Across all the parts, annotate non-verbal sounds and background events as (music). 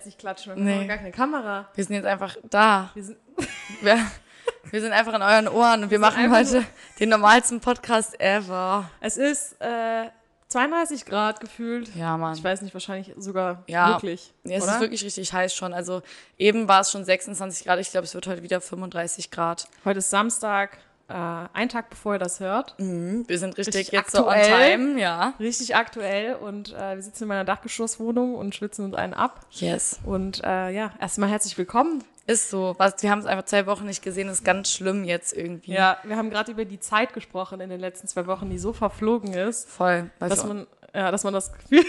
jetzt nicht klatschen, wir haben Nee. gar keine Kamera. Wir sind jetzt einfach da. Wir sind, (laughs) Wir, wir sind einfach in euren Ohren und wir machen einfach heute den normalsten Podcast ever. es ist äh, 32 Grad gefühlt. Ja, Mann. Ich weiß nicht, wahrscheinlich sogar Ja. wirklich. Ja, es oder? ist wirklich richtig heiß schon. Also eben war es schon 26 Grad. Ich glaube, es wird heute wieder 35 Grad. Heute ist Samstag, äh, ein Tag bevor ihr das hört. Mhm. Wir sind richtig, Richtig jetzt so on aktuell. time, ja. Richtig aktuell und äh, wir sitzen in meiner Dachgeschosswohnung und schwitzen uns einen ab. Yes. Und äh, ja, erstmal herzlich willkommen. Ist so. Was, wir haben es einfach zwei Wochen nicht gesehen. ist ganz schlimm jetzt irgendwie. Ja, wir haben gerade über die Zeit gesprochen in den letzten zwei Wochen, die so verflogen ist, Voll. Dass man, ja, dass man das Gefühl,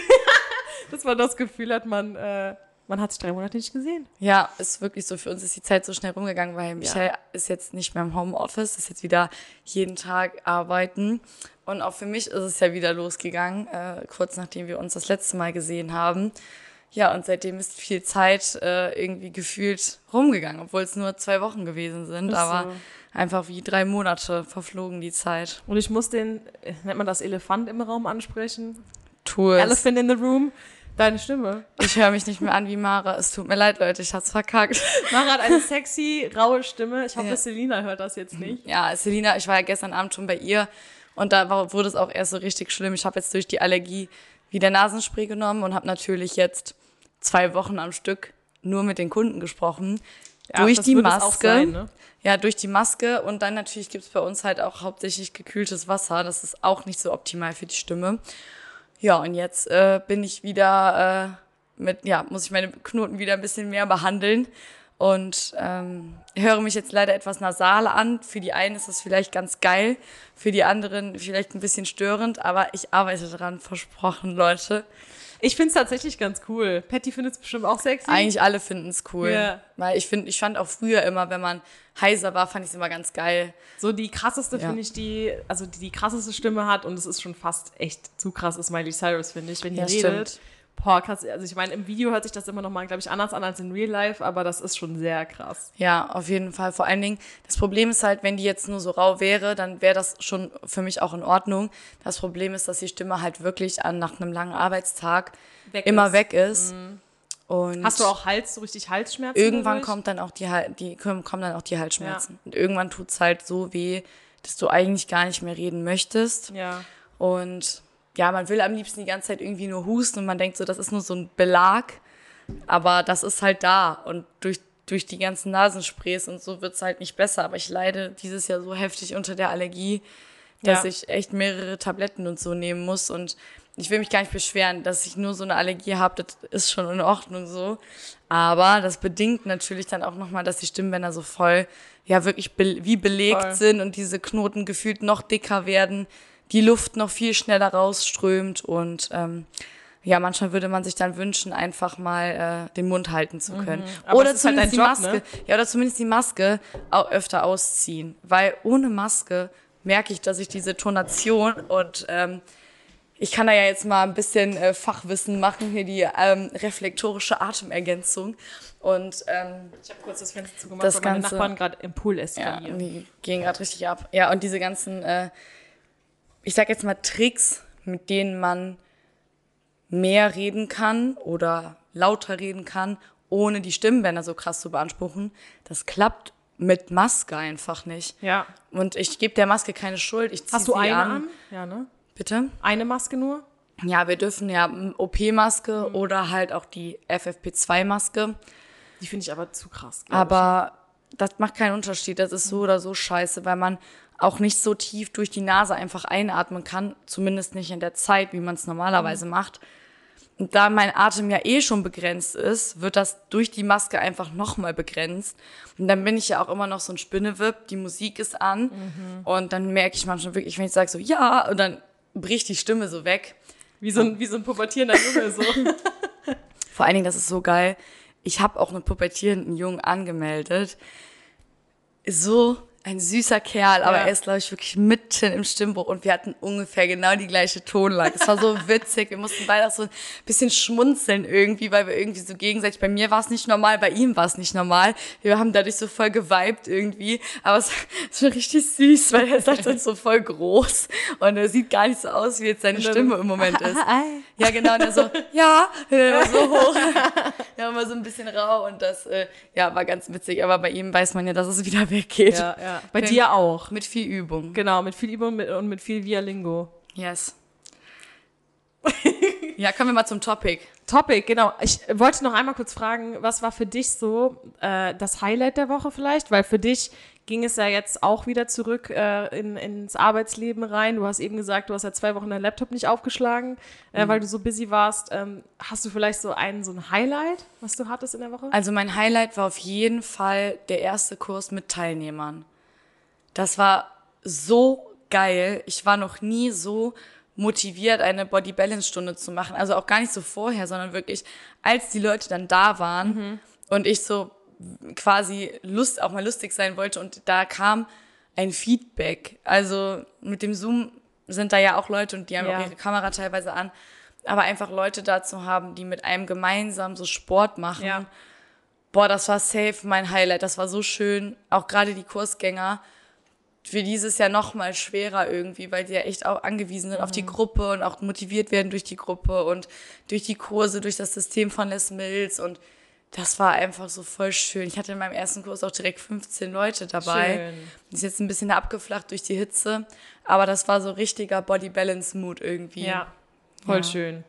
(laughs) dass man das Gefühl hat, man, äh, man hat sich drei Monate nicht gesehen. Ja, ist wirklich so. Für uns ist die Zeit so schnell rumgegangen, weil Michael ist jetzt nicht mehr im Homeoffice, ist jetzt wieder jeden Tag arbeiten. Und auch für mich ist es ja wieder losgegangen, äh, kurz nachdem wir uns das letzte Mal gesehen haben. Ja, und seitdem ist viel Zeit äh, irgendwie gefühlt rumgegangen, obwohl es nur zwei Wochen gewesen sind. Ist aber so. einfach wie drei Monate verflogen die Zeit. Und ich muss den, äh, nennt man das Elefant im Raum ansprechen? Tu es. Elephant in the room. Deine Stimme. Ich höre mich nicht mehr an wie Mara. Es tut mir leid, Leute, ich hab's verkackt. Mara hat eine sexy, raue Stimme. Ich hoffe, Ja. Selina hört das jetzt nicht. Ja, Selina, ich war ja gestern Abend schon bei ihr und da war, wurde es auch erst so richtig schlimm. Ich habe jetzt durch die Allergie wieder Nasenspray genommen und habe natürlich jetzt zwei Wochen am Stück nur mit den Kunden gesprochen. Ja, durch die Maske. sein, ne? Ja, durch die Maske und dann natürlich gibt's bei uns halt auch hauptsächlich gekühltes Wasser. Das ist auch nicht so optimal für die Stimme. Ja, und jetzt äh, bin ich wieder äh, mit, ja, muss ich meine Knoten wieder ein bisschen mehr behandeln und ähm, höre mich jetzt leider etwas nasal an. Für die einen ist das vielleicht ganz geil, für die anderen vielleicht ein bisschen störend, aber ich arbeite daran, versprochen, Leute. Ich finde es tatsächlich ganz cool. Patty findet es bestimmt auch sexy. Eigentlich alle finden's cool. Ja. Weil ich finde, ich fand auch früher immer, wenn man heiser war, fand ich es immer ganz geil. So die krasseste Ja. finde ich, die, also die die krasseste Stimme hat und es ist schon fast echt zu krass, ist Miley Cyrus, finde ich, wenn die Ja, redet. stimmt. Boah, krass. Also ich meine, im Video hört sich das immer noch mal, glaube ich, anders an als in Real Life, aber das ist schon sehr krass. Ja, auf jeden Fall. Vor allen Dingen, das Problem ist halt, wenn die jetzt nur so rau wäre, dann wäre das schon für mich auch in Ordnung. Das Problem ist, dass die Stimme halt wirklich an, nach einem langen Arbeitstag Weg immer ist. Mhm. weg ist. Und Hast du auch Hals, so richtig Halsschmerzen? irgendwann dadurch? kommt dann auch die, die kommen dann auch die Halsschmerzen. Und irgendwann tut's halt so weh, dass du eigentlich gar nicht mehr reden möchtest. Ja. Und ja, man will am liebsten die ganze Zeit irgendwie nur husten und man denkt so, das ist nur so ein Belag. Aber das ist halt da. Und durch, durch die ganzen Nasensprays und so wird's halt nicht besser. Aber ich leide dieses Jahr so heftig unter der Allergie, dass Ja. ich echt mehrere Tabletten und so nehmen muss. Und ich will mich gar nicht beschweren, dass ich nur so eine Allergie habe, das ist schon in Ordnung so. Aber das bedingt natürlich dann auch nochmal, dass die Stimmbänder so voll, ja wirklich be wie belegt Voll. sind und diese Knoten gefühlt noch dicker werden, die Luft noch viel schneller rausströmt und ähm, ja, manchmal würde man sich dann wünschen, einfach mal äh, den Mund halten zu können. Mhm. Oder halt zumindest die dein Job, Maske. ne? Ja, oder zumindest die Maske auch öfter ausziehen. Weil ohne Maske merke ich, dass ich diese Tonation und ähm, ich kann da ja jetzt mal ein bisschen äh, Fachwissen machen, hier die ähm, reflektorische Atemergänzung. Und ähm, Ich habe kurz das Fenster zugemacht, Das weil meine Nachbarn gerade im Pool ja, eskalieren. die gehen gerade richtig ab. Ja, und diese ganzen, äh, ich sag jetzt mal Tricks, mit denen man mehr reden kann oder lauter reden kann, ohne die Stimmbänder so krass zu beanspruchen, das klappt mit Maske einfach nicht. Ja. Und ich gebe der Maske keine Schuld. Ich zieh Hast du sie eine an. an? Ja, ne? Bitte? Eine Maske nur? Ja, wir dürfen ja OP-Maske Mhm. oder halt auch die FFP2-Maske. Die finde ich aber zu krass. Aber das macht keinen Unterschied. Das ist so oder so scheiße, weil man auch nicht so tief durch die Nase einfach einatmen kann. Zumindest nicht in der Zeit, wie man es normalerweise macht. Und da mein Atem ja eh schon begrenzt ist, wird das durch die Maske einfach nochmal begrenzt. Und dann bin ich ja auch immer noch so ein Spinnewipp, die Musik ist an. Und dann merke ich manchmal wirklich, wenn ich sage so, ja, und dann bricht die Stimme so weg. Wie so ein, wie so ein pubertierender Junge so. (laughs) Vor allen Dingen, das ist so geil. Ich habe auch einen pubertierenden Jungen angemeldet. So ein süßer Kerl, aber Ja. er ist, glaube ich, wirklich mitten im Stimmbruch und wir hatten ungefähr genau die gleiche Tonlage. Es war so (laughs) witzig. Wir mussten beide auch so ein bisschen schmunzeln irgendwie, weil wir irgendwie so gegenseitig, bei mir war es nicht normal, bei ihm war es nicht normal. Wir haben dadurch so voll geweibt irgendwie, aber es (laughs) ist schon richtig süß, weil er ist halt so voll groß und er sieht gar nicht so aus, wie jetzt seine Stimme im Moment ist. Ja, genau, und er so, ja, und immer so hoch. (laughs) Immer so ein bisschen rau und das äh, ja, war ganz witzig. Aber bei ihm weiß man ja, dass es wieder weggeht. Ja, ja. Bei dir auch. Mit viel Übung. Genau, mit viel Übung und mit viel Vialingo. Yes. (laughs) ja, kommen wir mal zum Topic. Topic, genau. Ich wollte noch einmal kurz fragen, was war für dich so äh, das Highlight der Woche vielleicht? Weil für dich ging es ja jetzt auch wieder zurück äh, in, ins Arbeitsleben rein. Du hast eben gesagt, du hast ja zwei Wochen deinen Laptop nicht aufgeschlagen, äh, mhm. weil du so busy warst. Ähm, hast du vielleicht so ein, so ein Highlight, was du hattest in der Woche? Also mein Highlight war auf jeden Fall der erste Kurs mit Teilnehmern. Das war so geil. Ich war noch nie so motiviert, eine Body Balance Stunde zu machen. Also auch gar nicht so vorher, sondern wirklich, als die Leute dann da waren mhm. und ich so quasi Lust, auch mal lustig sein wollte und da kam ein Feedback. Also mit dem Zoom sind da ja auch Leute und die haben ja. auch ihre Kamera teilweise an. Aber einfach Leute da zu haben, die mit einem gemeinsam so Sport machen. Ja. Boah, das war safe mein Highlight. Das war so schön. Auch gerade die Kursgänger für dieses Jahr noch mal schwerer irgendwie, weil die ja echt auch angewiesen sind mhm. auf die mhm. Gruppe und auch motiviert werden durch die Gruppe und durch die Kurse, durch das System von Les Mills und das war einfach so voll schön. Ich hatte in meinem ersten Kurs auch direkt 15 Leute dabei. Schön. Ist jetzt ein bisschen abgeflacht durch die Hitze, aber das war so richtiger Body Balance Mood irgendwie. Ja, voll ja. schön.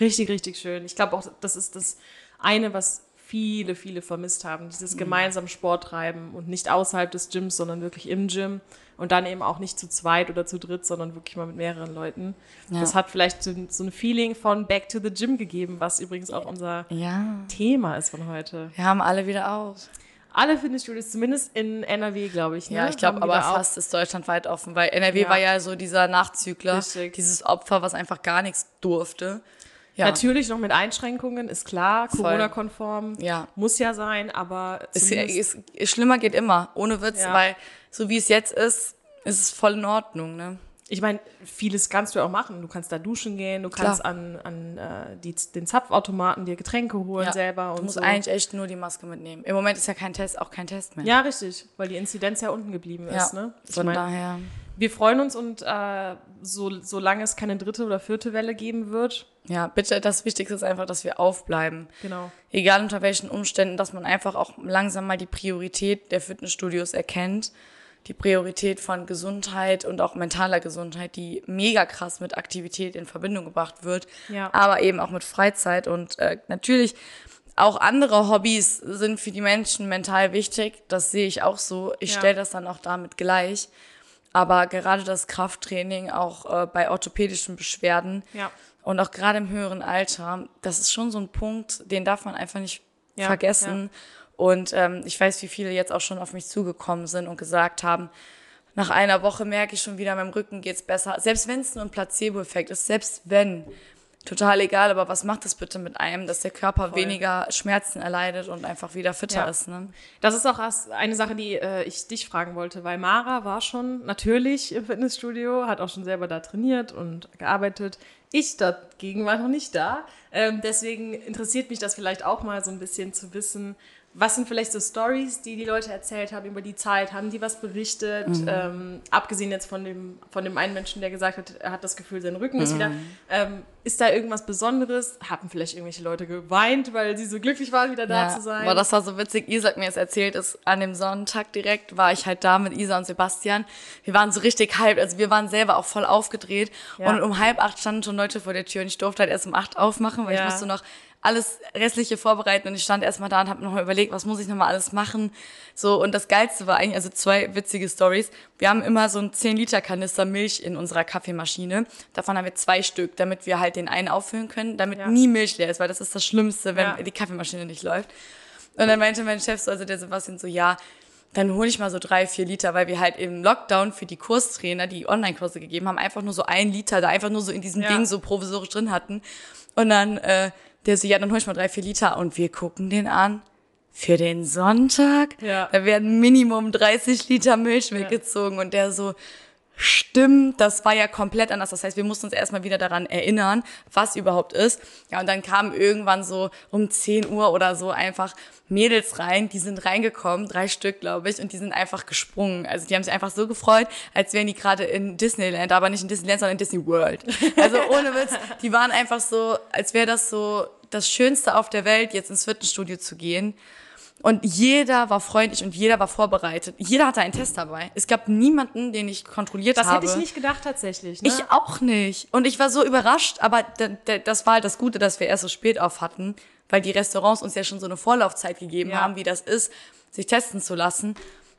Richtig, richtig schön. Ich glaube auch, das ist das eine, was viele, viele vermisst haben. Dieses mhm. gemeinsam Sport treiben und nicht außerhalb des Gyms, sondern wirklich im Gym. Und dann eben auch nicht zu zweit oder zu dritt, sondern wirklich mal mit mehreren Leuten. Ja. Das hat vielleicht so, so, ein Feeling von Back to the Gym gegeben, was übrigens auch unser ja. Thema ist von heute. Wir haben alle wieder auf. Alle Fitnessstudios, zumindest in NRW, glaube ich. Ne? Ja, ich glaube aber fast ist deutschlandweit offen, weil NRW ja. war ja so dieser Nachzügler, Richtig. dieses Opfer, was einfach gar nichts durfte. Ja. Natürlich noch mit Einschränkungen, ist klar, Corona-konform, ja. muss ja sein, aber es, es, es, schlimmer geht immer, ohne Witz, ja. weil so wie es jetzt ist, ist es voll in Ordnung, ne? Ich meine, vieles kannst du auch machen. Du kannst da duschen gehen, du kannst Klar. an, an äh, die, den Zapfautomaten dir Getränke holen ja. selber und du musst so. eigentlich echt nur die Maske mitnehmen. Im Moment ist ja kein Test, auch kein Test mehr. Ja, richtig, weil die Inzidenz ja unten geblieben ja. ist. Ne? Ich Von mein, daher. Wir freuen uns und äh, so, solange es keine dritte oder vierte Welle geben wird, ja, bitte, das Wichtigste ist einfach, dass wir aufbleiben. Genau. Egal unter welchen Umständen, dass man einfach auch langsam mal die Priorität der Fitnessstudios erkennt. Die Priorität von Gesundheit und auch mentaler Gesundheit, die mega krass mit Aktivität in Verbindung gebracht wird. Ja. Aber eben auch mit Freizeit und äh, natürlich auch andere Hobbys sind für die Menschen mental wichtig. Das sehe ich auch so. Ich ja. stelle das dann auch damit gleich. Aber gerade das Krafttraining, auch äh, bei orthopädischen Beschwerden, ja und auch gerade im höheren Alter, das ist schon so ein Punkt, den darf man einfach nicht ja, vergessen. Ja. Und ähm, ich weiß, wie viele jetzt auch schon auf mich zugekommen sind und gesagt haben, nach einer Woche merke ich schon wieder, meinem Rücken geht's besser. Selbst wenn es nur ein Placebo-Effekt ist, selbst wenn, total egal, aber was macht es bitte mit einem, dass der Körper Voll. weniger Schmerzen erleidet und einfach wieder fitter ja. ist. Ne? Das ist auch eine Sache, die äh, ich dich fragen wollte, weil Mara war schon natürlich im Fitnessstudio, hat auch schon selber da trainiert und gearbeitet. Ich dagegen war noch nicht da. Ähm, deswegen interessiert mich das vielleicht auch mal so ein bisschen zu wissen, was sind vielleicht so Stories, die die Leute erzählt haben über die Zeit? Haben die was berichtet? Mhm. Ähm, abgesehen jetzt von dem, von dem einen Menschen, der gesagt hat, er hat das Gefühl, sein Rücken mhm. ist wieder. Ähm, ist da irgendwas Besonderes? Haben vielleicht irgendwelche Leute geweint, weil sie so glücklich waren, wieder da ja, zu sein? Aber das war so witzig. Isa hat mir das erzählt, ist an dem Sonntag direkt war ich halt da mit Isa und Sebastian. Wir waren so richtig hyped, also wir waren selber auch voll aufgedreht. Ja. Und um halb acht standen schon Leute vor der Tür und ich durfte halt erst um acht aufmachen, weil ja. ich musste noch alles restliche vorbereiten und ich stand erstmal da und habe nochmal überlegt, was muss ich nochmal alles machen. So, und das Geilste war eigentlich, also zwei witzige Stories. Wir haben immer so einen 10-Liter-Kanister Milch in unserer Kaffeemaschine. Davon haben wir zwei Stück, damit wir halt den einen auffüllen können, damit ja. nie Milch leer ist, weil das ist das Schlimmste, wenn ja. die Kaffeemaschine nicht läuft. Und dann meinte mein Chef so, also der Sebastian so, ja, dann hole ich mal so drei, vier Liter, weil wir halt im Lockdown für die Kurstrainer, die Online-Kurse gegeben haben, einfach nur so ein Liter da einfach nur so in diesem ja. Ding so provisorisch drin hatten. Und dann äh, der so, ja, dann hol ich mal drei, vier Liter. Und wir gucken den an. Für den Sonntag? Ja. Da werden Minimum 30 Liter Milch weggezogen. Ja. Und der so, stimmt, das war ja komplett anders. Das heißt, wir mussten uns erstmal wieder daran erinnern, was überhaupt ist. Ja, und dann kamen irgendwann so um 10 Uhr oder so einfach Mädels rein, die sind reingekommen, drei Stück, glaube ich, und die sind einfach gesprungen. Also die haben sich einfach so gefreut, als wären die gerade in Disneyland, aber nicht in Disneyland, sondern in Disney World. Also ohne Witz, die waren einfach so, als wäre das so das Schönste auf der Welt, jetzt ins Fitnessstudio zu gehen. Und jeder war freundlich und jeder war vorbereitet. Jeder hatte einen Test dabei. Es gab niemanden, den ich kontrolliert Das habe. hätte ich nicht gedacht tatsächlich. Ne? Ich auch nicht. Und ich war so überrascht, aber das war halt das Gute, dass wir erst so spät auf hatten, weil die Restaurants uns ja schon so eine Vorlaufzeit gegeben Ja. haben, wie das ist, sich testen zu lassen.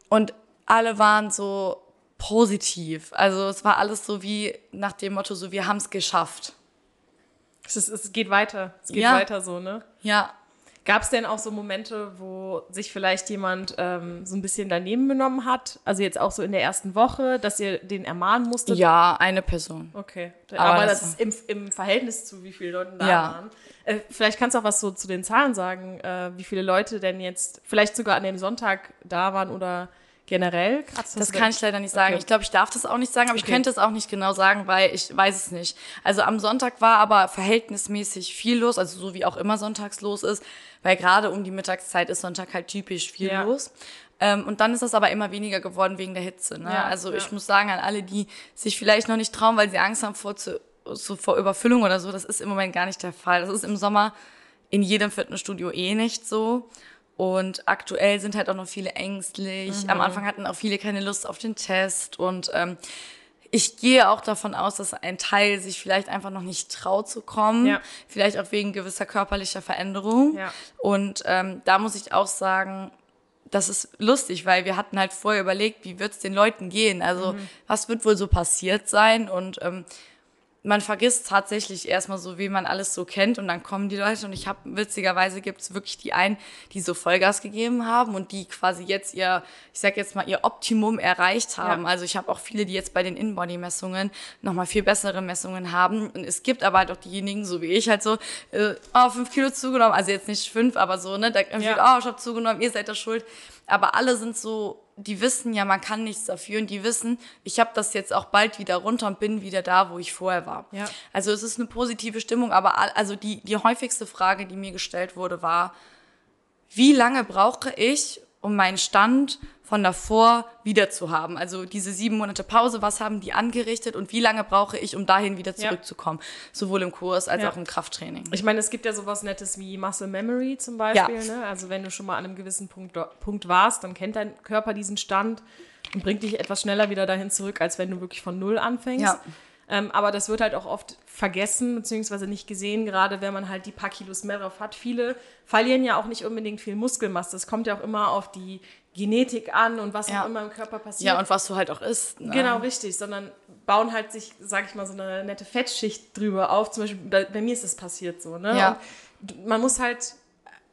Und alle waren so positiv. Also es war alles so wie nach dem Motto, so wir haben es geschafft. es, ist, es geht weiter. Es geht Ja. weiter so, ne? Ja, Gab es denn auch so Momente, wo sich vielleicht jemand ähm, so ein bisschen daneben benommen hat? Also jetzt auch so in der ersten Woche, dass ihr den ermahnen musstet? ja, eine Person. Okay. Aber Aber, das- das ist im, im Verhältnis zu wie viele Leuten da Ja. waren. Äh, vielleicht kannst du auch was so zu den Zahlen sagen, äh, wie viele Leute denn jetzt vielleicht sogar an dem Sonntag da waren oder generell? Das kann ich leider nicht sagen. Okay. Ich glaube, ich darf das auch nicht sagen, aber ich Okay. könnte es auch nicht genau sagen, weil ich weiß es nicht. Also am Sonntag war aber verhältnismäßig viel los, also so wie auch immer sonntags los ist, weil gerade um die Mittagszeit ist Sonntag halt typisch viel Ja. los. Ähm, und dann ist das aber immer weniger geworden wegen der Hitze. Ne? Ja, also ja. ich muss sagen, an alle, die sich vielleicht noch nicht trauen, weil sie Angst haben vor, zu, so vor Überfüllung oder so, das ist im Moment gar nicht der Fall. Das ist im Sommer in jedem Fitnessstudio eh nicht so. Und aktuell sind halt auch noch viele ängstlich. Mhm. Am Anfang hatten auch viele keine Lust auf den Test. Und ähm, ich gehe auch davon aus, dass ein Teil sich vielleicht einfach noch nicht traut zu kommen. Ja. Vielleicht auch wegen gewisser körperlicher Veränderung. Ja. Und ähm, da muss ich auch sagen, das ist lustig, weil wir hatten halt vorher überlegt, wie wird's den Leuten gehen? Also Mhm. was wird wohl so passiert sein? Und ähm, man vergisst tatsächlich erstmal so, wie man alles so kennt und dann kommen die Leute und ich habe witzigerweise gibt's wirklich die einen, die so Vollgas gegeben haben und die quasi jetzt ihr, ich sag jetzt mal, ihr Optimum erreicht haben. Ja. Also ich habe auch viele, die jetzt bei den Inbody-Messungen nochmal viel bessere Messungen haben. Und es gibt aber halt auch diejenigen, so wie ich, halt so, äh, oh, fünf Kilo zugenommen, also jetzt nicht fünf, aber so, ne, da irgendwie, Ja. oh, ich habe zugenommen, ihr seid da schuld. Aber alle sind so, die wissen ja, man kann nichts dafür und die wissen, ich habe das jetzt auch bald wieder runter und bin wieder da, wo ich vorher war. Ja. Also es ist eine positive Stimmung, aber also die, die häufigste Frage, die mir gestellt wurde, war, wie lange brauche ich, um meinen Stand von davor wieder zu haben? Also diese sieben Monate Pause, was haben die angerichtet und wie lange brauche ich, um dahin wieder Ja. zurückzukommen? Sowohl im Kurs als Ja. auch im Krafttraining. Ich meine, es gibt ja sowas Nettes wie Muscle Memory zum Beispiel. Ne? Also wenn du schon mal an einem gewissen Punkt, Punkt warst, dann kennt dein Körper diesen Stand und bringt dich etwas schneller wieder dahin zurück, als wenn du wirklich von Null anfängst. Ja. Ähm, aber das wird halt auch oft vergessen beziehungsweise nicht gesehen, gerade wenn man halt die paar Kilos mehr drauf hat. Viele verlieren ja auch nicht unbedingt viel Muskelmasse. Es kommt ja auch immer auf die Genetik an und was Ja. auch immer im Körper passiert. Ja, und was du halt auch isst. Ne? Genau, richtig, sondern bauen halt sich, sag ich mal, so eine nette Fettschicht drüber auf. Zum Beispiel, bei, bei mir ist das passiert so, ne? Ja. Und man muss halt,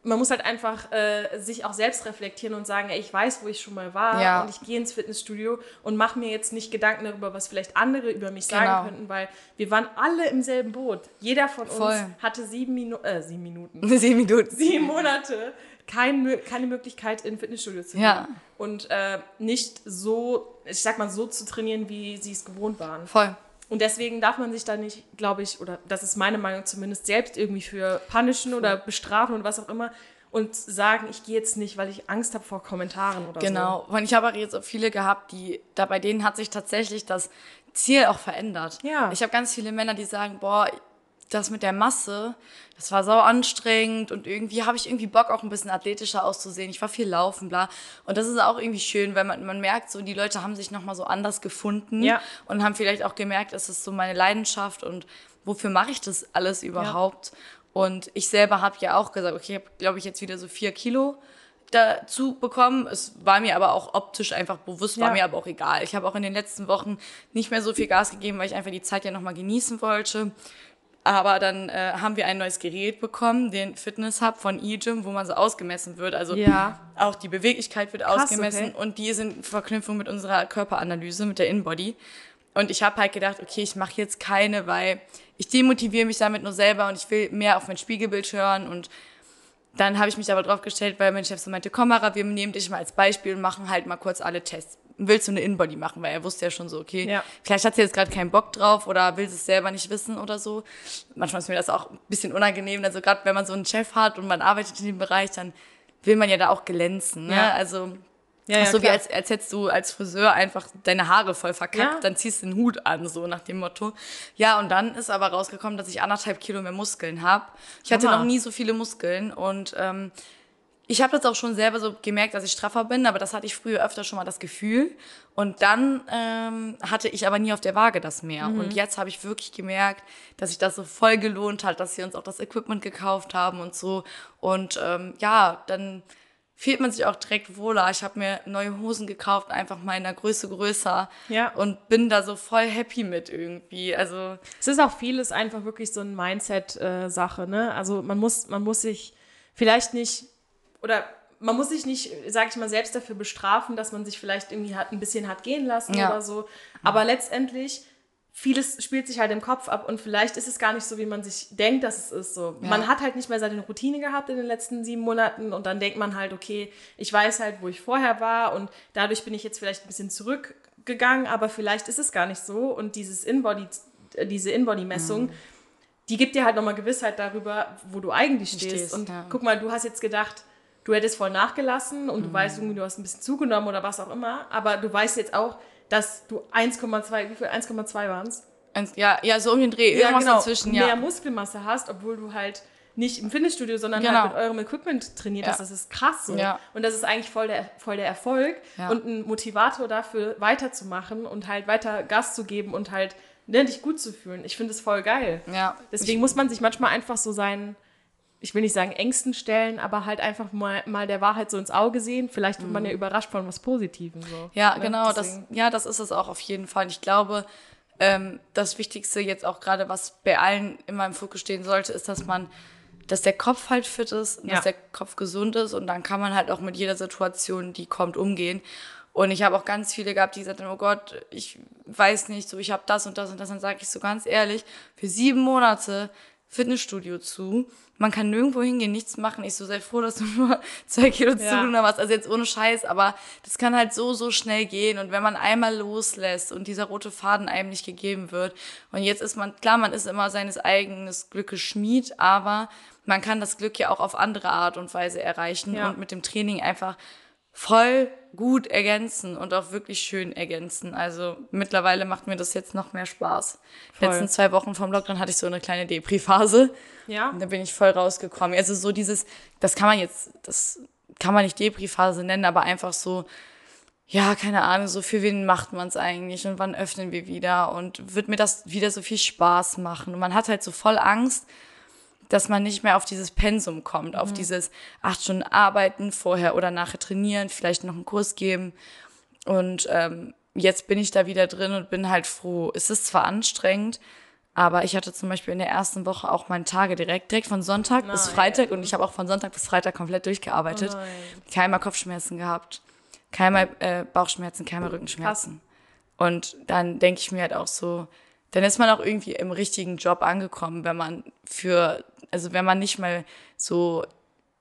man muss halt einfach äh, sich auch selbst reflektieren und sagen, ey, ich weiß, wo ich schon mal war Ja. und ich gehe ins Fitnessstudio und mache mir jetzt nicht Gedanken darüber, was vielleicht andere über mich Genau. sagen könnten, weil wir waren alle im selben Boot. Jeder von Voll. uns hatte sieben, Minu äh, sieben Minuten, (laughs) Sieben Minuten. sieben Monate kein, keine Möglichkeit, in ein Fitnessstudio zu gehen. Ja. Und äh, nicht so, ich sag mal, so zu trainieren, wie sie es gewohnt waren. Voll. Und deswegen darf man sich da nicht, glaube ich, oder das ist meine Meinung zumindest, selbst irgendwie für punishen oder bestrafen und was auch immer und sagen, ich gehe jetzt nicht, weil ich Angst habe vor Kommentaren oder so. Genau. Und ich habe auch jetzt auch viele gehabt, die, da bei denen hat sich tatsächlich das Ziel auch verändert. Ja. Ich habe ganz viele Männer, die sagen, boah, das mit der Masse, das war sau anstrengend und irgendwie habe ich irgendwie Bock, auch ein bisschen athletischer auszusehen. Ich war viel laufen, bla. Und das ist auch irgendwie schön, weil man, man merkt so, die Leute haben sich nochmal so anders gefunden Ja. und haben vielleicht auch gemerkt, es ist so meine Leidenschaft und wofür mache ich das alles überhaupt? Und ich selber habe ja auch gesagt, okay, ich habe, glaube ich, jetzt wieder so vier Kilo dazu bekommen. Es war mir aber auch optisch einfach bewusst, war Ja. mir aber auch egal. Ich habe auch in den letzten Wochen nicht mehr so viel Gas gegeben, weil ich einfach die Zeit ja nochmal genießen wollte. Aber dann äh, haben wir ein neues Gerät bekommen, den Fitness Hub von eGym, wo man so ausgemessen wird. Also Ja. auch die Beweglichkeit wird Krass, ausgemessen okay. und die ist in Verknüpfung mit unserer Körperanalyse, mit der Inbody. Und ich habe halt gedacht, okay, ich mache jetzt keine, weil ich demotiviere mich damit nur selber und ich will mehr auf mein Spiegelbild hören. Und dann habe ich mich aber drauf gestellt, weil mein Chef so meinte, komm Mara, wir nehmen dich mal als Beispiel und machen halt mal kurz alle Tests. Willst du eine Inbody machen? Weil er wusste ja schon so, okay, Ja. vielleicht hat sie jetzt gerade keinen Bock drauf oder will sie es selber nicht wissen oder so. Manchmal ist mir das auch ein bisschen unangenehm. Also gerade wenn man so einen Chef hat und man arbeitet in dem Bereich, dann will man ja da auch glänzen. Ne? Ja. Also Ja, ja, so wie klar. als, als hättest du als Friseur einfach deine Haare voll verkackt, Ja. dann ziehst du den Hut an, so nach dem Motto. Ja, und dann ist aber rausgekommen, dass ich anderthalb Kilo mehr Muskeln habe. Ich hatte noch nie so viele Muskeln und ähm, ich habe das auch schon selber so gemerkt, dass ich straffer bin, aber das hatte ich früher öfter schon mal das Gefühl. Und dann ähm, hatte ich aber nie auf der Waage das mehr. Mhm. Und jetzt habe ich wirklich gemerkt, dass sich das so voll gelohnt hat, dass wir uns auch das Equipment gekauft haben und so. Und ähm, ja, dann fühlt man sich auch direkt wohler. Ich habe mir neue Hosen gekauft, einfach mal in einer Größe größer. Ja. Und bin da so voll happy mit irgendwie. Also Es ist auch vieles einfach wirklich so ein Mindset-Sache, ne? Also man muss, man muss sich vielleicht nicht, oder man muss sich nicht, sag ich mal, selbst dafür bestrafen, dass man sich vielleicht irgendwie hat, ein bisschen hat gehen lassen Ja. oder so. Aber letztendlich, vieles spielt sich halt im Kopf ab und vielleicht ist es gar nicht so, wie man sich denkt, dass es ist. So. Ja. Man hat halt nicht mehr seine Routine gehabt in den letzten sieben Monaten und dann denkt man halt, okay, ich weiß halt, wo ich vorher war und dadurch bin ich jetzt vielleicht ein bisschen zurückgegangen, aber vielleicht ist es gar nicht so und dieses Inbody, diese Inbody-Messung, Mhm. die gibt dir halt nochmal Gewissheit darüber, wo du eigentlich stehst. Stehst, und ja. guck mal, du hast jetzt gedacht, du hättest voll nachgelassen Mhm. und du weißt irgendwie, du hast ein bisschen zugenommen oder was auch immer, aber du weißt jetzt auch, dass du 1,2, wie viel? 1,2 waren es? eins- ja, ja, so um den Dreh. Irgendwas dazwischen, ja. mehr Muskelmasse hast, obwohl du halt nicht im Fitnessstudio, sondern Genau. halt mit eurem Equipment trainiert hast. Ja. Das ist krass so. Ja. Und das ist eigentlich voll der, voll der Erfolg Ja. und ein Motivator dafür weiterzumachen und halt weiter Gas zu geben und halt ne, dich gut zu fühlen. Ich finde es voll geil. Ja, Deswegen muss man sich manchmal einfach so seinen, ich will nicht sagen Ängsten stellen, aber halt einfach mal, mal der Wahrheit so ins Auge sehen. Vielleicht wird man ja überrascht von was Positivem. So, Mhm. Ja, ne? genau, das, ja, das ist es auch auf jeden Fall. Ich glaube, ähm, das Wichtigste jetzt auch gerade, was bei allen immer im Fokus stehen sollte, ist, dass man, dass der Kopf halt fit ist, und Ja. dass der Kopf gesund ist und dann kann man halt auch mit jeder Situation, die kommt, umgehen. Und ich habe auch ganz viele gehabt, die gesagt haben, oh Gott, ich weiß nicht, so ich habe das und das und das. Dann sage ich so ganz ehrlich, für sieben Monate Fitnessstudio zu. Man kann nirgendwo hingehen, nichts machen. Ich so sei froh, dass du (laughs) nur zwei Kilo Ja. zugenommen hast. Also jetzt ohne Scheiß, aber das kann halt so, so schnell gehen. Und wenn man einmal loslässt und dieser rote Faden einem nicht gegeben wird. Und jetzt ist man, klar, man ist immer seines eigenes Glückes Schmied, aber man kann das Glück ja auch auf andere Art und Weise erreichen Ja. und mit dem Training einfach voll gut ergänzen und auch wirklich schön ergänzen. Also mittlerweile macht mir das jetzt noch mehr Spaß. Voll. Letzten zwei Wochen vom Lockdown hatte ich so eine kleine Depri-Phase. Ja. Und da bin ich voll rausgekommen. Also so dieses, das kann man jetzt, das kann man nicht Depri-Phase nennen, aber einfach so, ja, keine Ahnung, so für wen macht man es eigentlich und wann öffnen wir wieder und wird mir das wieder so viel Spaß machen. Und man hat halt so voll Angst, dass man nicht mehr auf dieses Pensum kommt, Mhm. auf dieses acht Stunden arbeiten, vorher oder nachher trainieren, vielleicht noch einen Kurs geben. Und ähm, jetzt bin ich da wieder drin und bin halt froh. Es ist zwar anstrengend, aber ich hatte zum Beispiel in der ersten Woche auch meine Tage direkt, direkt von Sonntag bis Nein. Freitag und ich habe auch von Sonntag bis Freitag komplett durchgearbeitet. Oh nein. Keinmal Kopfschmerzen gehabt, keinmal äh, Bauchschmerzen, keinmal Rückenschmerzen. Und dann denke ich mir halt auch so, dann ist man auch irgendwie im richtigen Job angekommen, wenn man für, also wenn man nicht mal so,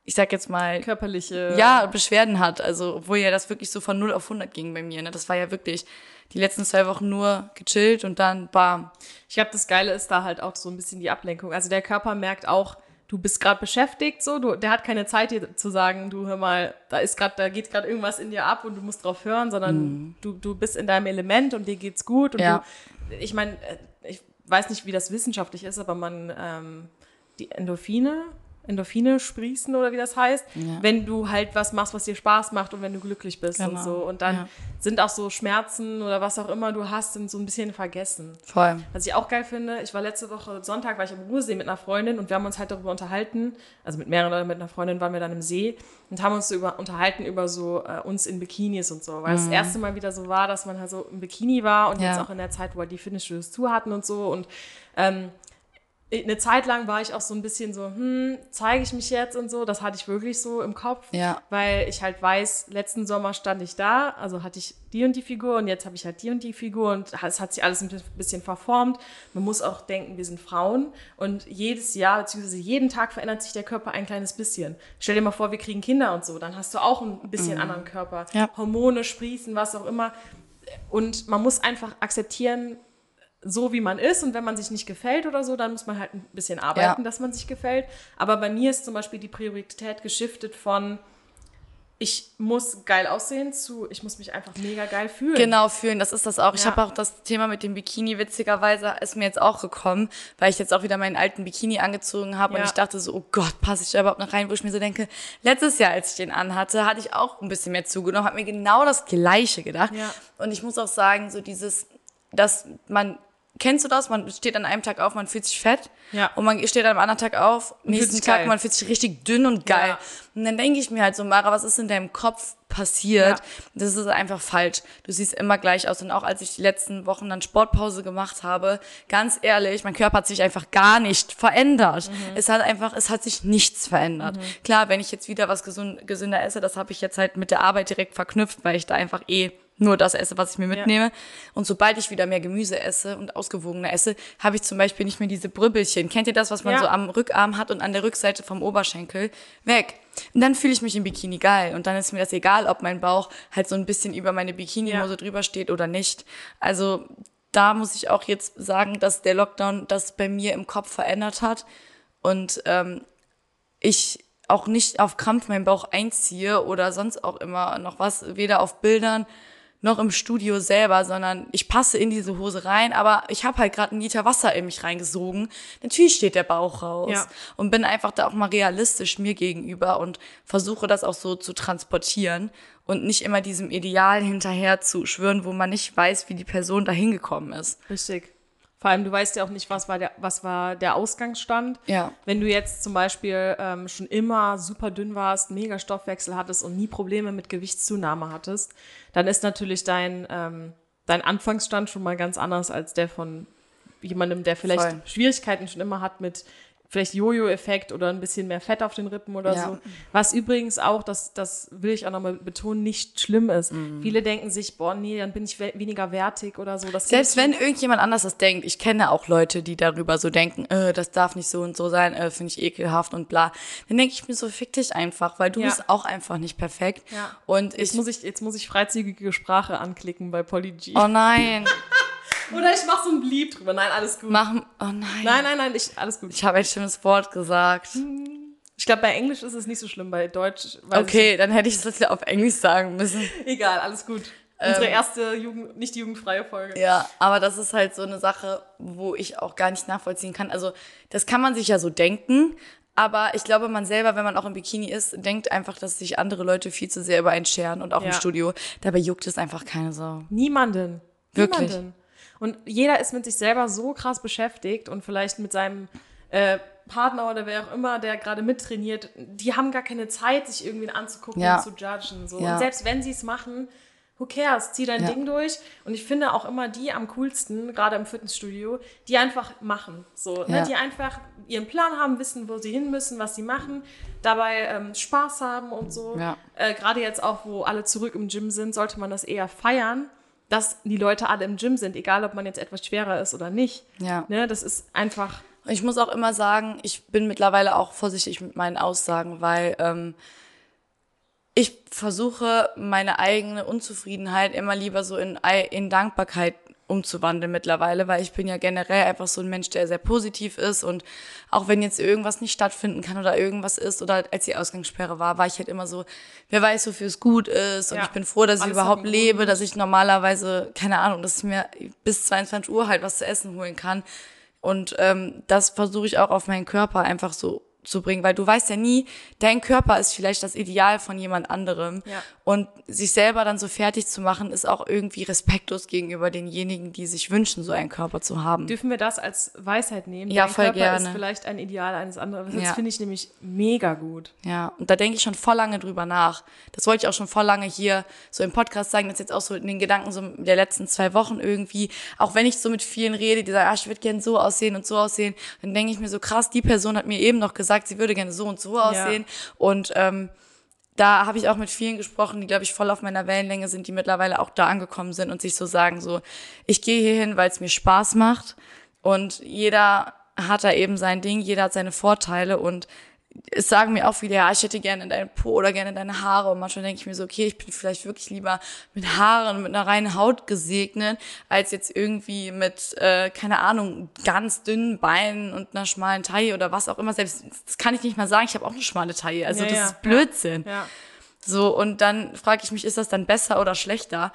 ich sag jetzt mal, Körperliche. ja, Beschwerden hat. Also, obwohl ja das wirklich so von 0 auf 100 ging bei mir. Ne? Das war ja wirklich die letzten zwei Wochen nur gechillt und dann bam. Ich glaube, das Geile ist da halt auch so ein bisschen die Ablenkung. Also der Körper merkt auch, du bist gerade beschäftigt, so, du, der hat keine Zeit dir zu sagen, du hör mal, da ist gerade, da geht gerade irgendwas in dir ab und du musst drauf hören, sondern du, du bist in deinem Element und dir geht's gut und Ja. du, ich meine, ich weiß nicht, wie das wissenschaftlich ist, aber man ähm, die Endorphine, Endorphine sprießen oder wie das heißt, Ja. wenn du halt was machst, was dir Spaß macht und wenn du glücklich bist und Genau. so. Und dann Ja. sind auch so Schmerzen oder was auch immer du hast, sind so ein bisschen vergessen. Voll. Was ich auch geil finde, ich war letzte Woche Sonntag, war ich am Ruhrsee mit einer Freundin und wir haben uns halt darüber unterhalten, also mit mehreren Leuten, mit einer Freundin waren wir dann im See und haben uns so über, unterhalten über so äh, uns in Bikinis und so, weil es das erste Mal wieder so war, dass man halt so im Bikini war und Ja. jetzt auch in der Zeit, wo halt die Fitnessstudios zu hatten und so und ähm, eine Zeit lang war ich auch so ein bisschen so, hm, zeige ich mich jetzt und so. Das hatte ich wirklich so im Kopf, Ja. weil ich halt weiß, letzten Sommer stand ich da, also hatte ich die und die Figur und jetzt habe ich halt die und die Figur und es hat sich alles ein bisschen verformt. Man muss auch denken, wir sind Frauen und jedes Jahr beziehungsweise jeden Tag verändert sich der Körper ein kleines bisschen. Stell dir mal vor, wir kriegen Kinder und so, dann hast du auch ein bisschen anderen Körper. Ja. Hormone sprießen, was auch immer. Und man muss einfach akzeptieren, so wie man ist und wenn man sich nicht gefällt oder so, dann muss man halt ein bisschen arbeiten, Ja. dass man sich gefällt. Aber bei mir ist zum Beispiel die Priorität geschiftet von, ich muss geil aussehen zu, ich muss mich einfach mega geil fühlen. Genau, fühlen, das ist das auch. Ich Ja. habe auch das Thema mit dem Bikini, witzigerweise, ist mir jetzt auch gekommen, weil ich jetzt auch wieder meinen alten Bikini angezogen habe Ja. und ich dachte so, oh Gott, passe ich da überhaupt noch rein, wo ich mir so denke, letztes Jahr, als ich den anhatte, hatte ich auch ein bisschen mehr zugenommen, habe mir genau das Gleiche gedacht. Ja. Und ich muss auch sagen, so dieses, dass man, kennst du das? Man steht an einem Tag auf, man fühlt sich fett. Ja. Und man steht am anderen Tag auf, nächsten Tag, geil. man fühlt sich richtig dünn und geil. Ja. Und dann denke ich mir halt so, Mara, was ist in deinem Kopf passiert? Ja. Das ist einfach falsch. Du siehst immer gleich aus. Und auch als ich die letzten Wochen dann Sportpause gemacht habe, ganz ehrlich, mein Körper hat sich einfach gar nicht verändert. Mhm. Es hat einfach, es hat sich nichts verändert. Klar, wenn ich jetzt wieder was gesund, gesünder esse, das habe ich jetzt halt mit der Arbeit direkt verknüpft, weil ich da einfach eh nur das esse, was ich mir mitnehme. Und sobald ich wieder mehr Gemüse esse und ausgewogener esse, habe ich zum Beispiel nicht mehr diese Brübbelchen. Kennt ihr das, was man Ja. so am Rückarm hat und an der Rückseite vom Oberschenkel? Weg. Und dann fühle ich mich im Bikini geil. Und dann ist mir das egal, ob mein Bauch halt so ein bisschen über meine Bikinihose Ja. drüber steht oder nicht. Also da muss ich auch jetzt sagen, dass der Lockdown das bei mir im Kopf verändert hat. Und ähm, ich auch nicht auf Krampf meinen Bauch einziehe oder sonst auch immer noch was, weder auf Bildern noch im Studio selber, sondern ich passe in diese Hose rein, aber ich habe halt gerade einen Liter Wasser in mich reingesogen. Natürlich steht der Bauch raus Ja. und bin einfach da auch mal realistisch mir gegenüber und versuche das auch so zu transportieren und nicht immer diesem Ideal hinterher zu schwören, wo man nicht weiß, wie die Person da hingekommen ist. Richtig. Vor allem, du weißt ja auch nicht, was war der, was war der Ausgangsstand. Ja. Wenn du jetzt zum Beispiel ähm, schon immer super dünn warst, mega Stoffwechsel hattest und nie Probleme mit Gewichtszunahme hattest, dann ist natürlich dein, ähm, dein Anfangsstand schon mal ganz anders als der von jemandem, der vielleicht Voll. Schwierigkeiten schon immer hat mit vielleicht Jojo-Effekt oder ein bisschen mehr Fett auf den Rippen oder Ja. so. Was übrigens auch, das, das will ich auch nochmal betonen, nicht schlimm ist. Mhm. Viele denken sich, boah, nee, dann bin ich we weniger wertig oder so. Das Selbst wenn irgendjemand anders das denkt, ich kenne auch Leute, die darüber so denken, äh, das darf nicht so und so sein, äh, finde ich ekelhaft und bla. Dann denke ich mir so, fick dich einfach, weil du Ja. bist auch einfach nicht perfekt. Ja. Und ich, Jetzt muss ich, jetzt muss ich freizügige Sprache anklicken bei Polyg. oh nein, (laughs) (laughs) Oder ich mach so ein Blieb drüber. Nein, alles gut. mach, oh nein. Nein, nein, nein, ich, alles gut. Ich habe ein schlimmes Wort gesagt. Ich glaube, bei Englisch ist es nicht so schlimm, bei Deutsch Okay, dann hätte ich ja auf Englisch sagen müssen. egal, alles gut. Unsere erste Jugend, nicht jugendfreie Folge. Ja, aber das ist halt so eine Sache, wo ich auch gar nicht nachvollziehen kann. Also, das kann man sich ja so denken, aber ich glaube, man selber, wenn man auch im Bikini ist, denkt einfach, dass sich andere Leute viel zu sehr über einen scheren und auch im Ja. Studio. Dabei juckt es einfach keine Sau. Niemanden. Wirklich. Niemanden. Und jeder ist mit sich selber so krass beschäftigt und vielleicht mit seinem äh, Partner oder wer auch immer, der gerade mittrainiert, die haben gar keine Zeit, sich irgendwie anzugucken Ja. und zu judgen. So. Ja. Und selbst wenn sie es machen, who cares? Zieh dein Ja. Ding durch. Und ich finde auch immer die am coolsten, gerade im Fitnessstudio, die einfach machen. So, ne? Ja. Die einfach ihren Plan haben, wissen, wo sie hin müssen, was sie machen, dabei ähm, Spaß haben und so. Ja. Äh, gerade jetzt auch, wo alle zurück im Gym sind, sollte man das eher feiern, dass die Leute alle im Gym sind, egal ob man jetzt etwas schwerer ist oder nicht. Ja. Ne? Das ist einfach. Ich muss auch immer sagen, ich bin mittlerweile auch vorsichtig mit meinen Aussagen, weil ähm, ich versuche, meine eigene Unzufriedenheit immer lieber so in, in Dankbarkeit umzuwandeln mittlerweile, weil ich bin ja generell einfach so ein Mensch, der sehr positiv ist und auch wenn jetzt irgendwas nicht stattfinden kann oder irgendwas ist oder als die Ausgangssperre war, war ich halt immer so, wer weiß, wofür es gut ist und Ja. ich bin froh, dass ich überhaupt lebe, Grund. dass ich normalerweise, keine Ahnung, dass ich mir bis 22 Uhr halt was zu essen holen kann und ähm, das versuche ich auch auf meinen Körper einfach so zu bringen, weil du weißt ja nie, dein Körper ist vielleicht das Ideal von jemand anderem. Ja. Und sich selber dann so fertig zu machen, ist auch irgendwie respektlos gegenüber denjenigen, die sich wünschen, so einen Körper zu haben. Dürfen wir das als Weisheit nehmen? Ja, Dein voll Körper gerne. ist vielleicht ein Ideal eines anderen. Das Ja. finde ich nämlich mega gut. Ja, und da denke ich schon voll lange drüber nach. Das wollte ich auch schon voll lange hier so im Podcast sagen, das ist jetzt auch so in den Gedanken so der letzten zwei Wochen irgendwie, auch wenn ich so mit vielen rede, die sagen, ah, ich würde gerne so aussehen und so aussehen, dann denke ich mir so krass, die Person hat mir eben noch gesagt, sie würde gerne so und so aussehen. Und ähm, da habe ich auch mit vielen gesprochen, die, glaube ich, voll auf meiner Wellenlänge sind, die mittlerweile auch da angekommen sind und sich so sagen, so, ich gehe hier hin, weil es mir Spaß macht. Und jeder hat da eben sein Ding, jeder hat seine Vorteile und es sagen mir auch viele, ja, ich hätte gerne deinen Po oder gerne deine Haare. Und manchmal denke ich mir so, okay, ich bin vielleicht wirklich lieber mit Haaren, mit einer reinen Haut gesegnet, als jetzt irgendwie mit, äh, keine Ahnung, ganz dünnen Beinen und einer schmalen Taille oder was auch immer. Selbst, das kann ich nicht mal sagen, ich habe auch eine schmale Taille. Also Ja, das ja, ist Blödsinn. Ja. So, und dann frage ich mich, ist das dann besser oder schlechter?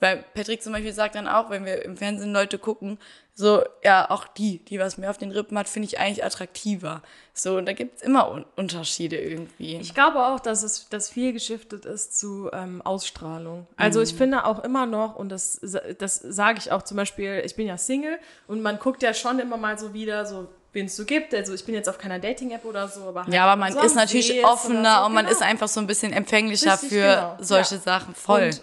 Weil Patrick zum Beispiel sagt dann auch, wenn wir im Fernsehen Leute gucken, so, ja, auch die, die was mehr auf den Rippen hat, finde ich eigentlich attraktiver. So, und da gibt's immer Un Unterschiede irgendwie. Ich glaube auch, dass es dass viel geschiftet ist zu ähm, Ausstrahlung. Also ich finde auch immer noch, und das, das sage ich auch zum Beispiel, ich bin ja Single und man guckt ja schon immer mal so wieder, so wen es so gibt. Also ich bin jetzt auf keiner Dating-App oder so, aber halt ja, aber man ist natürlich offener so. und man Genau. ist einfach so ein bisschen empfänglicher Richtig, für genau. solche Ja. Sachen. Voll. Und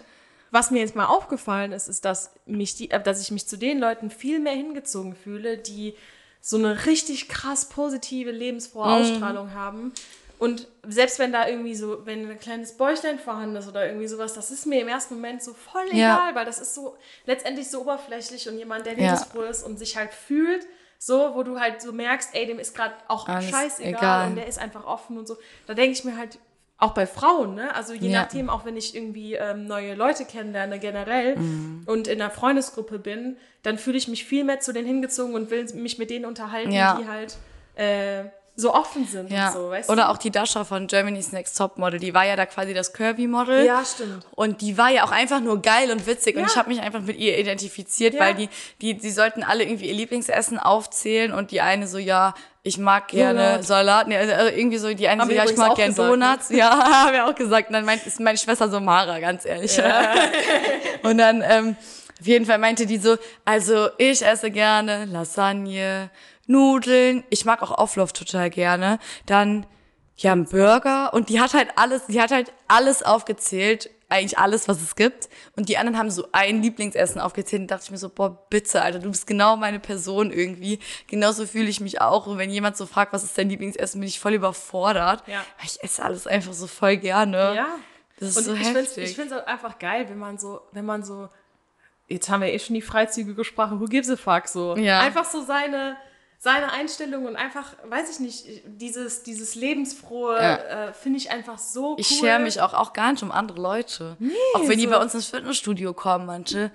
was mir jetzt mal aufgefallen ist, ist, dass, mich die, äh, dass ich mich zu den Leuten viel mehr hingezogen fühle, die so eine richtig krass positive, lebensfrohe Mhm. Ausstrahlung haben. Und selbst wenn da irgendwie so, wenn ein kleines Bäuchlein vorhanden ist oder irgendwie sowas, das ist mir im ersten Moment so voll egal, Ja. weil das ist so letztendlich so oberflächlich und jemand, der Ja. lebensfroh ist und sich halt fühlt, so, wo du halt so merkst, ey, dem ist gerade auch Alles scheißegal egal. und der ist einfach offen und so. Da denke ich mir halt, auch bei Frauen, ne? Also je Ja. nachdem, auch wenn ich irgendwie ähm, neue Leute kennenlerne generell Mhm. und in einer Freundesgruppe bin, dann fühle ich mich viel mehr zu denen hingezogen und will mich mit denen unterhalten, Ja. die halt äh, so offen sind Ja. und so, weißt Oder du? auch die Dasha von Germany's Next Top Model, die war ja da quasi das Curvy-Model. Ja, stimmt. Und die war ja auch einfach nur geil und witzig. Und Ja. ich habe mich einfach mit ihr identifiziert, Ja. weil die, die, die sollten alle irgendwie ihr Lieblingsessen aufzählen und die eine so, ja, ich mag gerne Salat. Salat. Nee, also irgendwie so, die eine Haben so, ja, ich mag gerne gesagt, ne? Donuts. (laughs) Ja, haben wir auch gesagt. Und dann meint, ist meine Schwester so Mara, ganz ehrlich. (laughs) und dann, ähm, auf jeden Fall meinte die so, also ich esse gerne Lasagne, Nudeln. Ich mag auch Auflauf total gerne. Dann, ja, ein Burger. Und die hat halt alles, die hat halt alles aufgezählt. Eigentlich alles, was es gibt. Und die anderen haben so ein Lieblingsessen aufgezählt. Und dachte ich mir so, boah, bitte, Alter, du bist genau meine Person irgendwie. Genauso fühle ich mich auch. Und wenn jemand so fragt, was ist dein Lieblingsessen, bin ich voll überfordert. Ja. Weil ich esse alles einfach so voll gerne. Ja. Das ist und so ich finde es heftig. ich find's auch einfach geil, wenn man so, wenn man so, jetzt haben wir eh schon die freizügige Sprache, who gives a fuck, so. Ja. Einfach so seine, seine Einstellung und einfach, weiß ich nicht, dieses, dieses lebensfrohe, Ja. äh, finde ich einfach so cool. Ich schere mich auch, auch gar nicht um andere Leute. auch wenn die so- bei uns ins Fitnessstudio kommen, manche,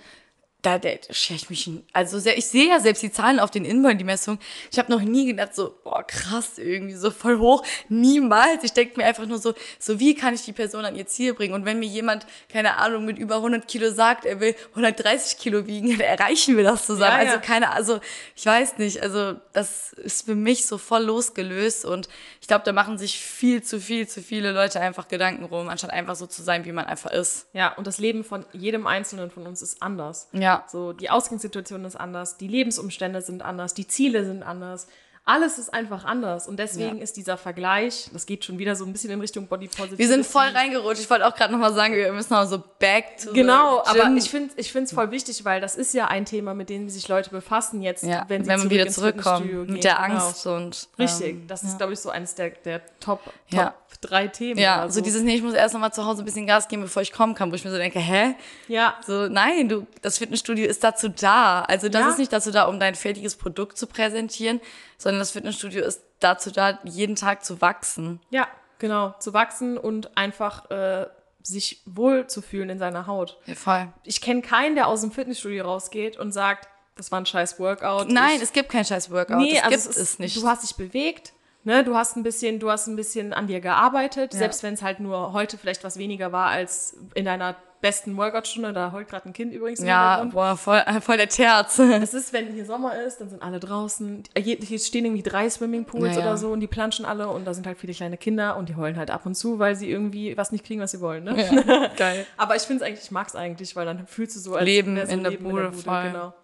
da, da schere ich mich. Also sehr, ich sehe ja selbst die Zahlen auf den Inbody-Messungen. Ich habe noch nie gedacht, so, boah, krass, irgendwie so voll hoch. Niemals. Ich denke mir einfach nur so, so wie kann ich die Person an ihr Ziel bringen? Und wenn mir jemand, keine Ahnung, mit über 100 Kilo sagt, er will 130 Kilo wiegen, dann erreichen wir das zusammen. Ja, ja. Also keine, also ich weiß nicht, also das ist für mich so voll losgelöst und ich glaube, da machen sich viel zu viel zu viele Leute einfach Gedanken rum, anstatt einfach so zu sein, wie man einfach ist. Ja, und das Leben von jedem Einzelnen von uns ist anders. Ja. So, die Ausgangssituation ist anders, die Lebensumstände sind anders, die Ziele sind anders. Alles ist einfach anders. Und deswegen Ja. ist dieser Vergleich, das geht schon wieder so ein bisschen in Richtung Body Positivity. Wir sind voll reingerutscht. Ich wollte auch gerade nochmal sagen, wir müssen noch so back to Genau, aber ich finde ich es voll wichtig, weil das ist ja ein Thema, mit dem sich Leute befassen jetzt, ja, wenn wenn, sie man zurück wieder zurückkommen mit gehen. der Genau. Angst und Richtig, ähm, das ist, glaube ich, so eines der, der Top, Top Ja. Drei Themen. ja, oder so dieses nee, ich muss erst nochmal zu Hause ein bisschen Gas geben, bevor ich kommen kann, wo ich mir so denke, hä? Ja, So, nein, du, das Fitnessstudio ist dazu da. Also das Ja. ist nicht dazu da, um dein fertiges Produkt zu präsentieren, sondern das Fitnessstudio ist dazu da, jeden Tag zu wachsen. ja, genau, zu wachsen und einfach äh, sich wohl zu fühlen in seiner Haut. Ja, voll. Ich kenne keinen, der aus dem Fitnessstudio rausgeht und sagt, das war ein scheiß Workout. Nein, ich, es gibt kein scheiß Workout. nee, das also gibt es, es, ist, nicht. Du hast dich bewegt, ne? Du hast ein bisschen, du hast ein bisschen an dir gearbeitet, Ja. selbst wenn es halt nur heute vielleicht was weniger war als in deiner besten Workout-Stunde. Da heult gerade ein Kind übrigens ja, boah, voll, voll der Terz. (laughs) Es ist, wenn hier Sommer ist, dann sind alle draußen. Hier hier stehen irgendwie drei Swimmingpools Ja, ja. oder so und die planschen alle und da sind halt viele kleine Kinder und die heulen halt ab und zu, weil sie irgendwie was nicht kriegen, was sie wollen. Ne? (laughs) Geil. Aber ich finde es eigentlich, ich mag es eigentlich, weil dann fühlst du so als Leben wär so in der Bude, voll. Genau.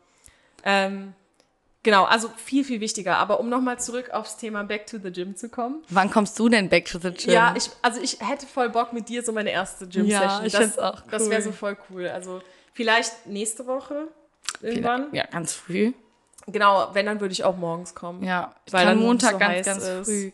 Ähm, genau, also viel, viel wichtiger. Aber um nochmal zurück aufs Thema Back to the Gym zu kommen. Wann kommst du denn back to the gym? Ja, ich, also ich hätte voll Bock mit dir so meine erste Gym-Session. Ja, ich das auch Das wäre cool. so voll cool. Also vielleicht nächste Woche irgendwann. Ja, ganz früh. Genau, wenn, dann würde ich auch morgens kommen. Ja, ich Weil dann Montag so ganz, ganz ist. früh.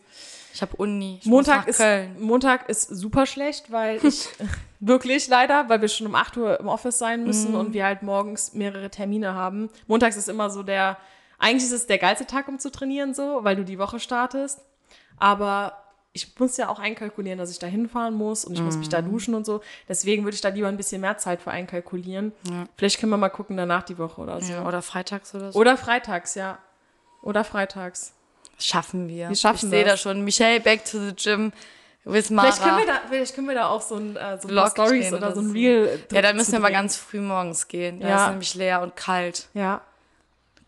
Ich habe Uni. Ich Montag ist, Köln. Montag ist super schlecht, weil ich (laughs) wirklich leider, weil wir schon um 8 Uhr im Office sein müssen Mhm. und wir halt morgens mehrere Termine haben. Montags ist immer so der, eigentlich ist es der geilste Tag, um zu trainieren, so, weil du die Woche startest. Aber ich muss ja auch einkalkulieren, dass ich da hinfahren muss und ich muss mich da Mhm. duschen und so. Deswegen würde ich da lieber ein bisschen mehr Zeit für einkalkulieren. Vielleicht können wir mal gucken danach die Woche oder so. Ja, oder freitags oder so. Oder freitags, ja. Oder freitags. Schaffen wir. Wir schaffen ich sehe da schon. Michelle, back to the gym. With Mara. Vielleicht können, wir da, vielleicht können wir da auch so ein, äh, so Vlog paar Stories oder so ein. Reel. ja, da müssen wir mal ganz früh morgens gehen. Da Ja. ist nämlich leer und kalt. Ja.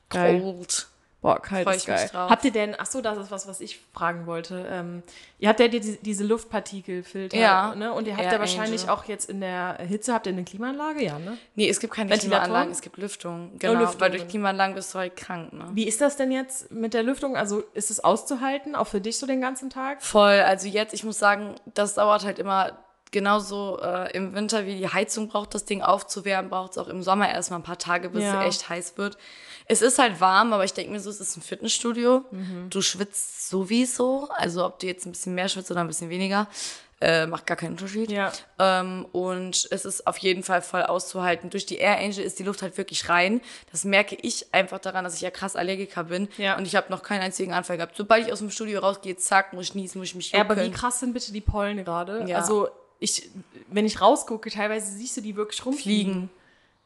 Geil. Cold. Boah, kalt Freu ist ich mich geil. drauf. Habt ihr denn, ach so, das ist was, was ich fragen wollte. Ähm, ihr habt ja die, diese Luftpartikelfilter, Ja. ne? Und ihr habt Air ja wahrscheinlich Angel. auch jetzt in der Hitze, habt ihr eine Klimaanlage? Ja, ne? Nee, es gibt keine Ventilatoren? Klimaanlagen, es gibt Lüftung. Genau, Lüftung weil durch drin. Klimaanlagen bist du halt krank, ne? Wie ist das denn jetzt mit der Lüftung? Also ist es auszuhalten, auch für dich so den ganzen Tag? Voll, also jetzt, ich muss sagen, das dauert halt immer genauso äh, im Winter, wie die Heizung braucht, das Ding aufzuwärmen, braucht es auch im Sommer erstmal ein paar Tage, bis Ja. es echt heiß wird. Es ist halt warm, aber ich denke mir so, es ist ein Fitnessstudio. Mhm. Du schwitzt sowieso, also ob du jetzt ein bisschen mehr schwitzt oder ein bisschen weniger, äh, macht gar keinen Unterschied. Ja. Ähm, und es ist auf jeden Fall voll auszuhalten. Durch die Air Angel ist die Luft halt wirklich rein. Das merke ich einfach daran, dass ich ja krass Allergiker bin. Ja. Und ich habe noch keinen einzigen Anfall gehabt. Sobald ich aus dem Studio rausgehe, zack, muss ich niesen, muss ich mich Ja, jucken. aber wie krass sind bitte die Pollen gerade? Ja. Also ich, wenn ich rausgucke, teilweise siehst du die wirklich rumfliegen. Fliegen.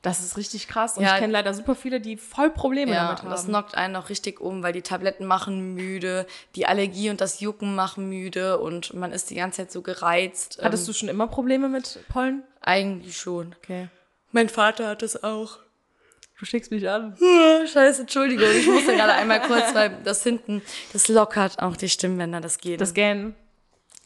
Das ist richtig krass. Und Ja. ich kenne leider super viele, die voll Probleme Ja, damit und das haben. knockt einen auch richtig um, weil die Tabletten machen müde, die Allergie und das Jucken machen müde und man ist die ganze Zeit so gereizt. Hattest ähm, du schon immer Probleme mit Pollen? Eigentlich schon. Okay. Mein Vater hat das auch. Du schickst mich an. (laughs) Scheiße, Entschuldigung, ich musste gerade einmal kurz, weil das hinten, das lockert auch die Stimmbänder, das geht. Das Gähnen.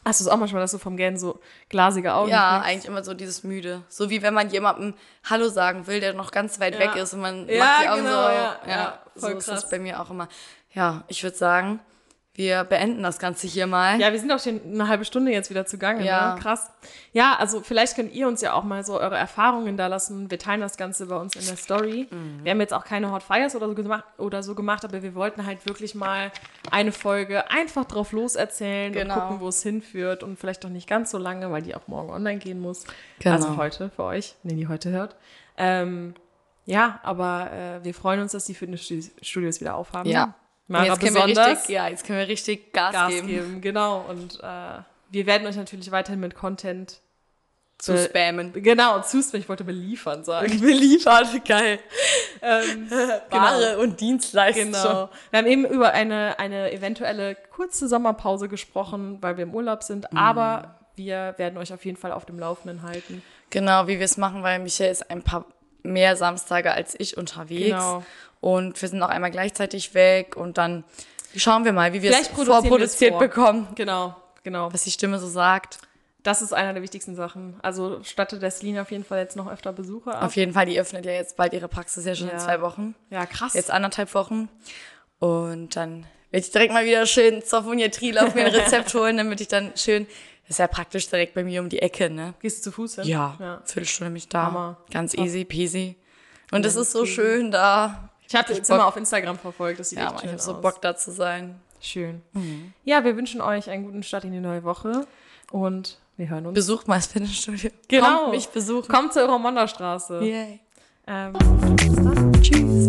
Hast du es auch manchmal, dass du vom Gähnen so glasige Augen ja, kriegst? eigentlich immer so dieses müde. So wie wenn man jemandem Hallo sagen will, der noch ganz weit Ja. weg ist und man Ja, macht die Augen genau, so. ja, ja, voll so ist krass. das bei mir auch immer. Ja, ich würde sagen, wir beenden das Ganze hier mal. Ja, wir sind auch schon eine halbe Stunde jetzt wieder zugange. Ja. Ne? Krass. Ja, also vielleicht könnt ihr uns ja auch mal so eure Erfahrungen da lassen. Wir teilen das Ganze bei uns in der Story. Mhm. Wir haben jetzt auch keine Hot Fires oder so gemacht, oder so gemacht, aber wir wollten halt wirklich mal eine Folge einfach drauf loserzählen Genau. und gucken, wo es hinführt und vielleicht doch nicht ganz so lange, weil die auch morgen online gehen muss. Genau. Also heute für euch, wenn die heute hört. Ähm, ja, aber äh, wir freuen uns, dass die Fitnessstudios wieder aufhaben. Ja. Mara jetzt können wir besonders. richtig, ja, jetzt können wir richtig Gas, Gas geben. geben. Genau. Und äh, wir werden euch natürlich weiterhin mit Content Zu spammen. Genau, zuspammen. Ich wollte beliefern sagen. (laughs) Beliefert, geil. ähm, (laughs) Ware und Dienstleistung. Genau. Wir haben eben über eine, eine eventuelle kurze Sommerpause gesprochen, weil wir im Urlaub sind. Mhm. Aber wir werden euch auf jeden Fall auf dem Laufenden halten. Genau, wie wir es machen, weil Michael ist ein paar mehr Samstage als ich unterwegs. Genau. Und wir sind auch einmal gleichzeitig weg und dann schauen wir mal, wie wir es vorproduziert vor. bekommen, Genau, genau. was die Stimme so sagt. Das ist einer der wichtigsten Sachen. Also stattet der Celine auf jeden Fall jetzt noch öfter Besucher ab. Auf jeden Fall, die öffnet ja jetzt bald ihre Praxis ja schon Ja. in zwei Wochen. Ja, krass. Jetzt anderthalb Wochen. Und dann werde ich direkt mal wieder schön zur Phoniatrie auf mir ein (laughs) Rezept holen, damit ich dann schön, ist ja praktisch direkt bei mir um die Ecke, ne? Gehst du zu Fuß hin? Ja, ja. Viertelstunde mich da. Hammer. Ganz Top. easy peasy. Und es Ja, ist so schön da. Ich habe jetzt Bock. immer auf Instagram verfolgt. Das sieht Ja, echt schön ich habe so. Bock da zu sein. Schön. Ja, wir wünschen euch einen guten Start in die neue Woche und wir hören uns. Besucht mal das Fitnessstudio. (laughs) Genau. Kommt mich besuchen. Kommt zur Romonderstraße. Yay. Ähm. Tschüss.